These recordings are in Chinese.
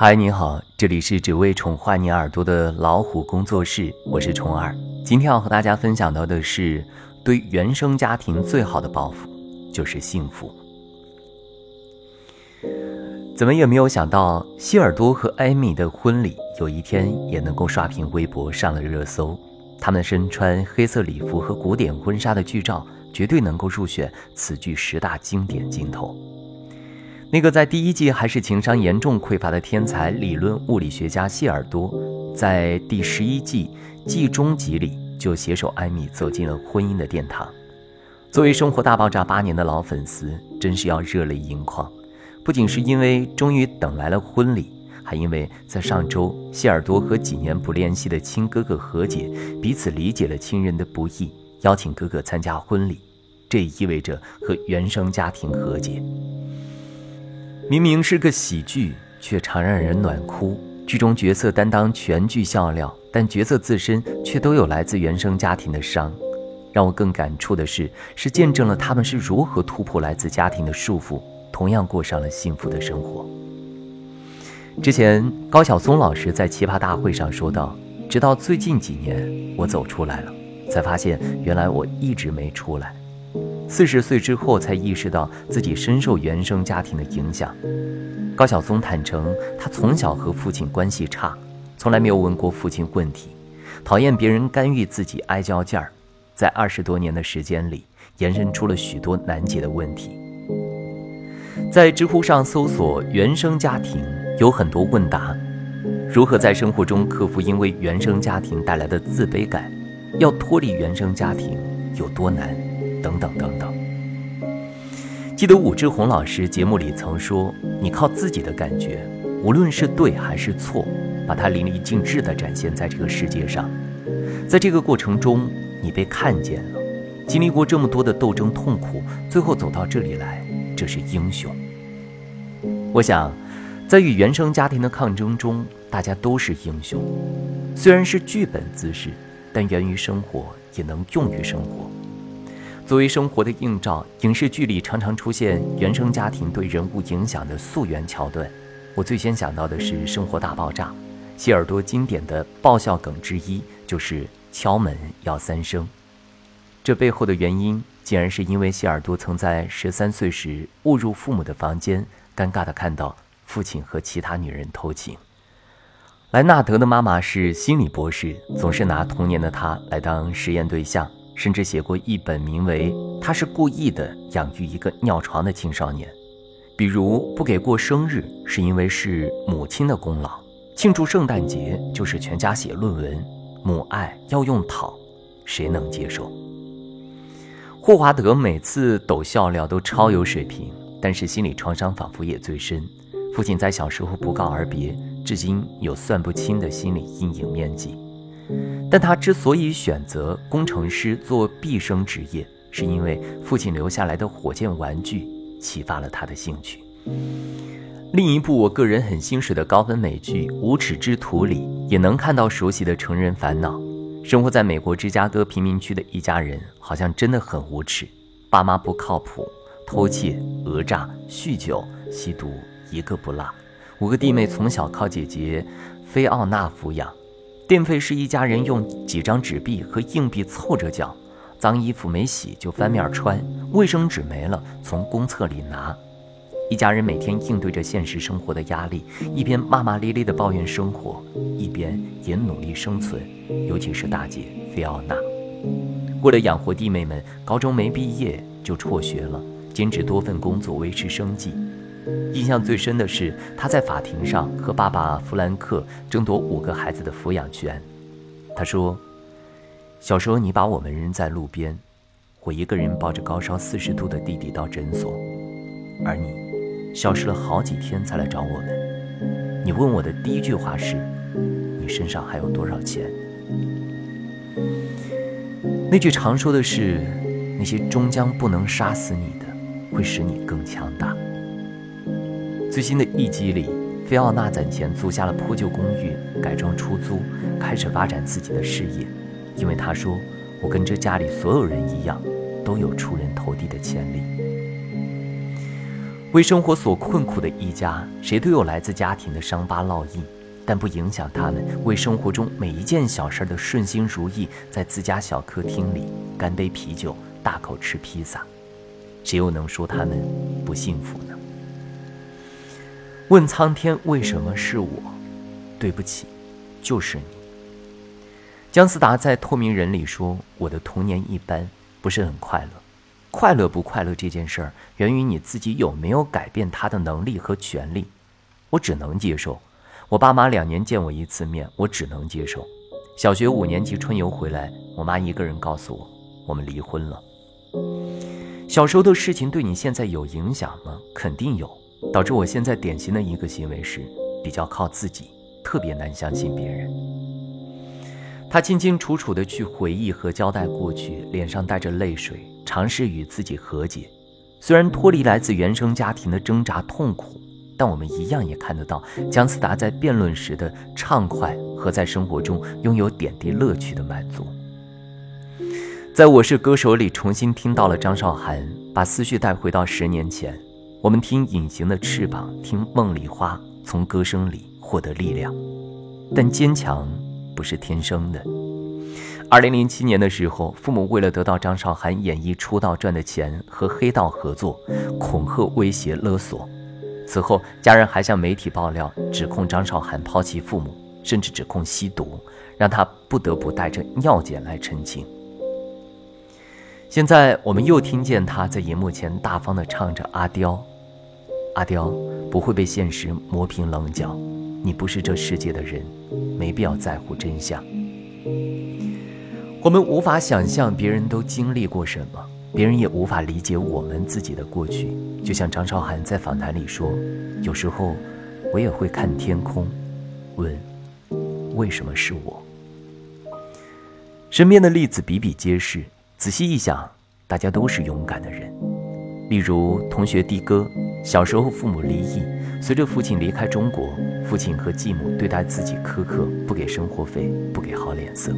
嗨，你好，这里是只为宠坏你耳朵的老虎工作室，我是虫儿。今天要和大家分享到的是，对原生家庭最好的报复就是幸福。怎么也没有想到，希尔多和艾米的婚礼有一天也能够刷屏微博，上了热搜。他们身穿黑色礼服和古典婚纱的剧照，绝对能够入选此剧十大经典镜头。那个在第一季还是情商严重匮乏的天才理论物理学家谢尔多，在第十一季季中集里就携手艾米走进了婚姻的殿堂。作为《生活大爆炸》八年的老粉丝，真是要热泪盈眶。不仅是因为终于等来了婚礼，还因为在上周谢尔多和几年不联系的亲哥哥和解，彼此理解了亲人的不易，邀请哥哥参加婚礼，这也意味着和原生家庭和解。明明是个喜剧，却常让人暖哭。剧中角色担当全剧笑料，但角色自身却都有来自原生家庭的伤。让我更感触的是，是见证了他们是如何突破来自家庭的束缚，同样过上了幸福的生活。之前高晓松老师在奇葩大会上说道：“直到最近几年，我走出来了，才发现原来我一直没出来。”四十岁之后才意识到自己深受原生家庭的影响。高晓松坦诚，他从小和父亲关系差，从来没有问过父亲问题，讨厌别人干预自己爱较劲儿，在二十多年的时间里，延伸出了许多难解的问题。在知乎上搜索“原生家庭”，有很多问答：如何在生活中克服因为原生家庭带来的自卑感？要脱离原生家庭有多难？等等等等。记得武志红老师节目里曾说：“你靠自己的感觉，无论是对还是错，把它淋漓尽致地展现在这个世界上。在这个过程中，你被看见了，经历过这么多的斗争痛苦，最后走到这里来，这是英雄。”我想，在与原生家庭的抗争中，大家都是英雄。虽然是剧本姿势，但源于生活，也能用于生活。作为生活的映照，影视剧里常常出现原生家庭对人物影响的溯源桥段。我最先想到的是《生活大爆炸》，谢耳朵经典的爆笑梗之一就是敲门要三声。这背后的原因，竟然是因为谢尔多曾在十三岁时误入父母的房间，尴尬地看到父亲和其他女人偷情。莱纳德的妈妈是心理博士，总是拿童年的他来当实验对象。甚至写过一本名为《他是故意的养育一个尿床的青少年》，比如不给过生日是因为是母亲的功劳，庆祝圣诞节就是全家写论文，母爱要用讨，谁能接受？霍华德每次抖笑料都超有水平，但是心理创伤仿佛也最深。父亲在小时候不告而别，至今有算不清的心理阴影面积。但他之所以选择工程师做毕生职业，是因为父亲留下来的火箭玩具启发了他的兴趣。另一部我个人很心水的高分美剧《无耻之徒》里，也能看到熟悉的成人烦恼。生活在美国芝加哥贫民区的一家人，好像真的很无耻。爸妈不靠谱，偷窃、讹诈、酗酒、吸毒，一个不落。五个弟妹从小靠姐姐菲奥娜抚养。电费是一家人用几张纸币和硬币凑着缴，脏衣服没洗就翻面穿，卫生纸没了从公厕里拿。一家人每天应对着现实生活的压力，一边骂骂咧咧地抱怨生活，一边也努力生存。尤其是大姐菲奥娜，为了养活弟妹们，高中没毕业就辍学了，兼职多份工作维持生计。印象最深的是，他在法庭上和爸爸弗兰克争夺五个孩子的抚养权。他说：“小时候你把我们扔在路边，我一个人抱着高烧四十度的弟弟到诊所，而你消失了好几天才来找我们。你问我的第一句话是：你身上还有多少钱？那句常说的是：那些终将不能杀死你的，会使你更强大。”最新的一集里，菲奥娜攒钱租下了破旧公寓，改装出租，开始发展自己的事业。因为她说：“我跟这家里所有人一样，都有出人头地的潜力。”为生活所困苦的一家，谁都有来自家庭的伤疤烙印，但不影响他们为生活中每一件小事的顺心如意，在自家小客厅里干杯啤酒，大口吃披萨。谁又能说他们不幸福呢？问苍天为什么是我？对不起，就是你。姜思达在《透明人》里说：“我的童年一般，不是很快乐。”快乐不快乐这件事儿，源于你自己有没有改变他的能力和权利。我只能接受，我爸妈两年见我一次面，我只能接受。小学五年级春游回来，我妈一个人告诉我，我们离婚了。小时候的事情对你现在有影响吗？肯定有，导致我现在典型的一个行为是比较靠自己，特别难相信别人。他清清楚楚地去回忆和交代过去，脸上带着泪水，尝试与自己和解。虽然脱离来自原生家庭的挣扎痛苦，但我们一样也看得到姜思达在辩论时的畅快和在生活中拥有点滴乐趣的满足。在我是歌手里重新听到了张韶涵，把思绪带回到十年前，我们听《隐形的翅膀》，听《梦里花》，从歌声里获得力量，但坚强。不是天生的。二零零七年的时候，父母为了得到张韶涵演艺出道赚的钱，和黑道合作，恐吓、威胁、勒索。此后，家人还向媒体爆料，指控张韶涵抛弃父母，甚至指控吸毒，让他不得不带着尿检来澄清。现在，我们又听见他在荧幕前大方地唱着《阿刁》，阿刁不会被现实磨平棱角。你不是这世界的人，没必要在乎真相。我们无法想象别人都经历过什么，别人也无法理解我们自己的过去。就像张韶涵在访谈里说：“有时候，我也会看天空，问，为什么是我？”身边的例子比比皆是，仔细一想，大家都是勇敢的人。例如同学的哥，小时候父母离异。随着父亲离开中国，父亲和继母对待自己苛刻，不给生活费，不给好脸色。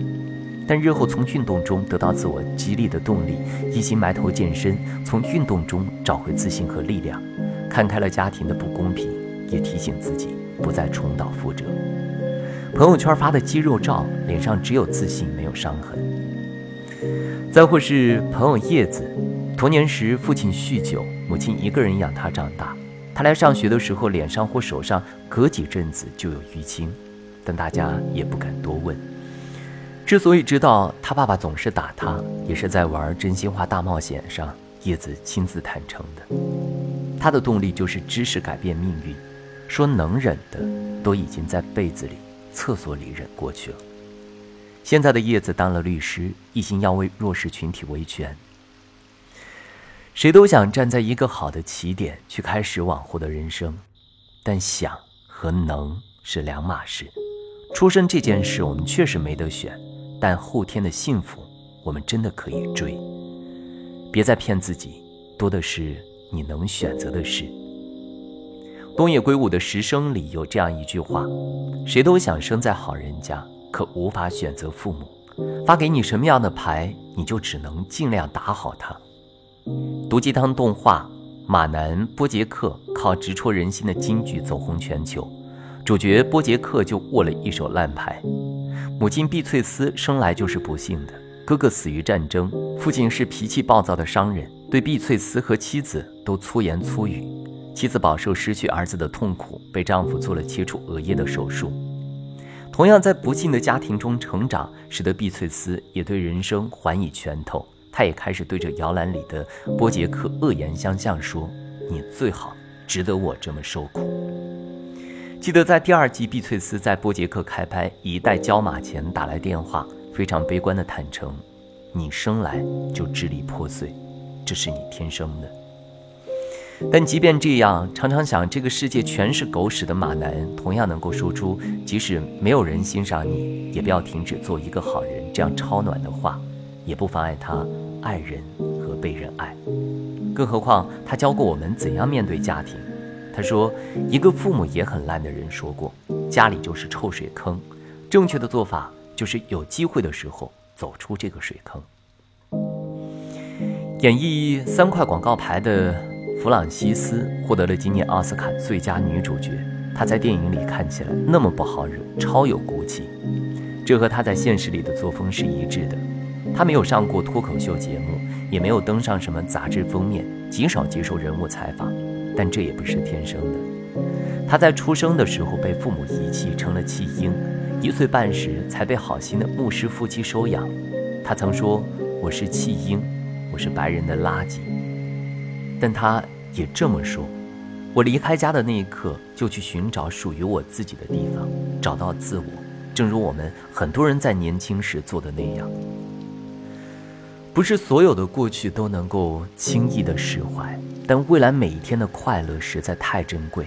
但日后从运动中得到自我激励的动力，一心埋头健身，从运动中找回自信和力量，看开了家庭的不公平，也提醒自己不再重蹈覆辙。朋友圈发的肌肉照，脸上只有自信，没有伤痕。再或是朋友叶子，童年时父亲酗酒，母亲一个人养他长大。他来上学的时候，脸上或手上隔几阵子就有淤青，但大家也不敢多问。之所以知道他爸爸总是打他，也是在玩真心话大冒险上，叶子亲自坦诚的。他的动力就是知识改变命运，说能忍的都已经在被子里、厕所里忍过去了。现在的叶子当了律师，一心要为弱势群体维权。谁都想站在一个好的起点去开始往后的人生，但想和能是两码事。出生这件事我们确实没得选，但后天的幸福我们真的可以追。别再骗自己，多的是你能选择的事。东野圭吾的《十生》里有这样一句话：谁都想生在好人家，可无法选择父母。发给你什么样的牌，你就只能尽量打好它。毒鸡汤动画《马男波杰克》靠直戳人心的金句走红全球，主角波杰克就握了一手烂牌。母亲碧翠丝生来就是不幸的，哥哥死于战争，父亲是脾气暴躁的商人，对碧翠丝和妻子都粗言粗语。妻子饱受失去儿子的痛苦，被丈夫做了切除额叶的手术。同样在不幸的家庭中成长，使得碧翠丝也对人生还以拳头。他也开始对着摇篮里的波杰克恶言相向，说：“你最好值得我这么受苦。”记得在第二季，碧翠丝在波杰克开拍一代交马前打来电话，非常悲观的坦诚：“你生来就支离破碎，这是你天生的。”但即便这样，常常想这个世界全是狗屎的马男，同样能够说出“即使没有人欣赏你，也不要停止做一个好人”这样超暖的话。也不妨碍他爱人和被人爱，更何况他教过我们怎样面对家庭。他说，一个父母也很烂的人说过，家里就是臭水坑，正确的做法就是有机会的时候走出这个水坑。演绎三块广告牌的弗朗西斯获得了今年奥斯卡最佳女主角。她在电影里看起来那么不好惹，超有骨气，这和她在现实里的作风是一致的。他没有上过脱口秀节目，也没有登上什么杂志封面，极少接受人物采访，但这也不是天生的。他在出生的时候被父母遗弃，成了弃婴，一岁半时才被好心的牧师夫妻收养。他曾说：“我是弃婴，我是白人的垃圾。”但他也这么说：“我离开家的那一刻，就去寻找属于我自己的地方，找到自我，正如我们很多人在年轻时做的那样。不是所有的过去都能够轻易的释怀，但未来每一天的快乐实在太珍贵，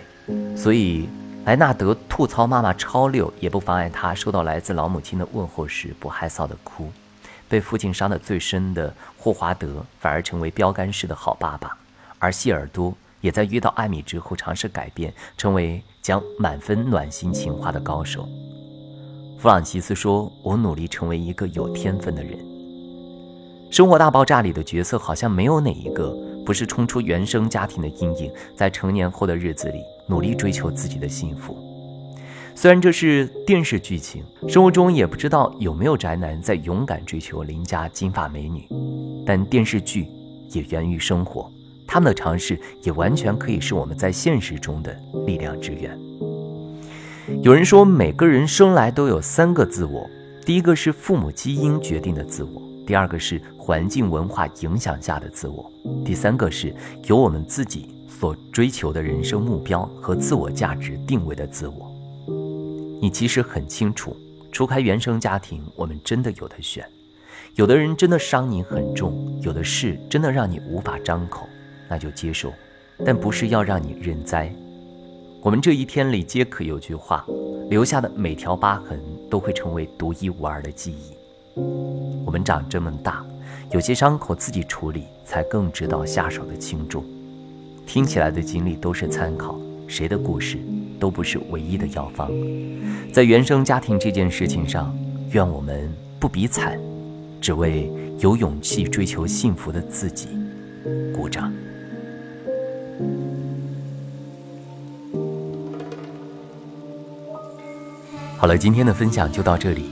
所以莱纳德吐槽妈妈超六，也不妨碍他收到来自老母亲的问候时不害臊的哭。被父亲伤得最深的霍华德，反而成为标杆式的好爸爸。而希尔多也在遇到艾米之后尝试改变，成为讲满分暖心情话的高手。弗朗西斯说：“我努力成为一个有天分的人。”《生活大爆炸》里的角色好像没有哪一个不是冲出原生家庭的阴影，在成年后的日子里努力追求自己的幸福。虽然这是电视剧情，生活中也不知道有没有宅男在勇敢追求邻家金发美女，但电视剧也源于生活。他们的尝试也完全可以是我们在现实中的力量之源。有人说，每个人生来都有三个自我：第一个是父母基因决定的自我；第二个是环境文化影响下的自我；第三个是由我们自己所追求的人生目标和自我价值定位的自我。你其实很清楚，除开原生家庭，我们真的有的选。有的人真的伤你很重，有的事真的让你无法张口。那就接受，但不是要让你认栽。我们这一天里皆可有句话，留下的每条疤痕都会成为独一无二的记忆。我们长这么大，有些伤口自己处理，才更知道下手的轻重。听起来的经历都是参考，谁的故事都不是唯一的药方。在原生家庭这件事情上，愿我们不比惨，只为有勇气追求幸福的自己鼓掌。好了，今天的分享就到这里。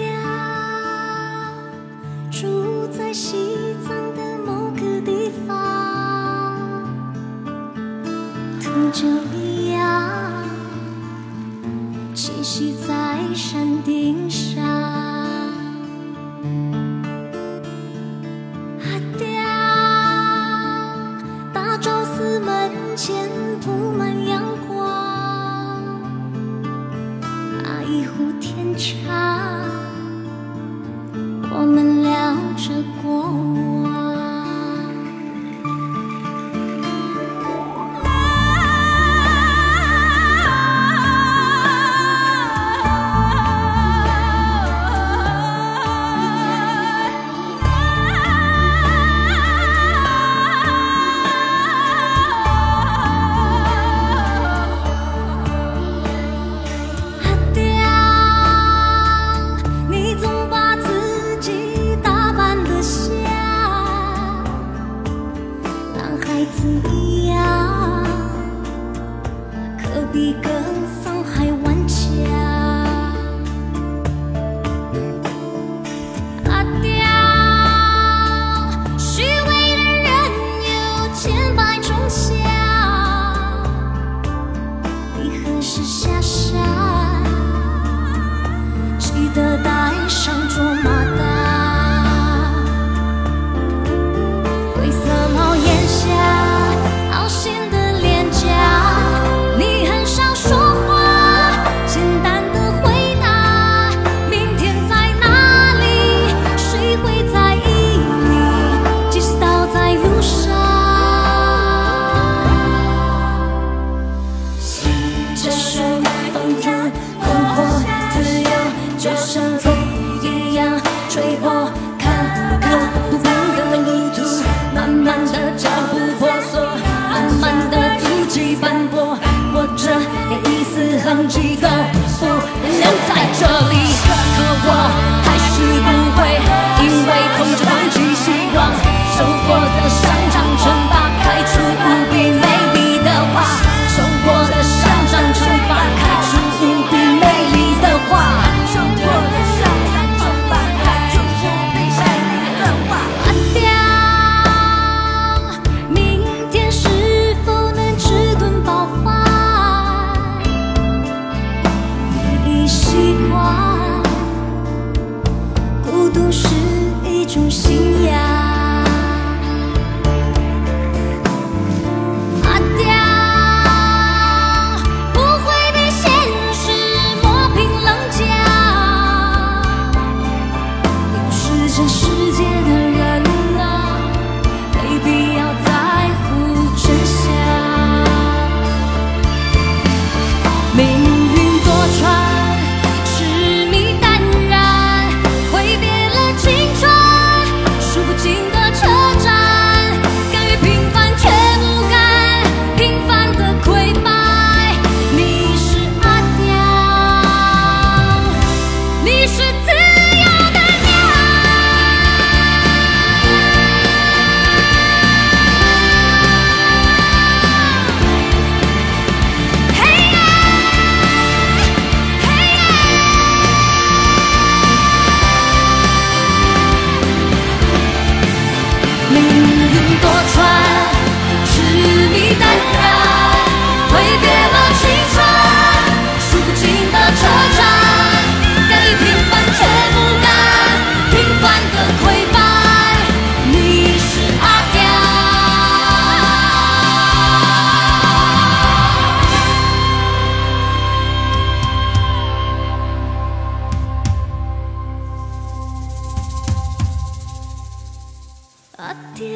掉，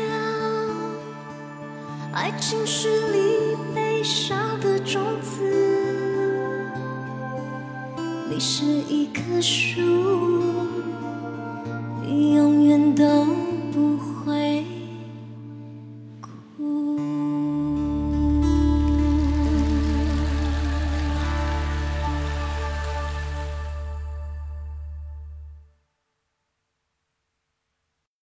爱情是你悲伤的种子，你是一棵树。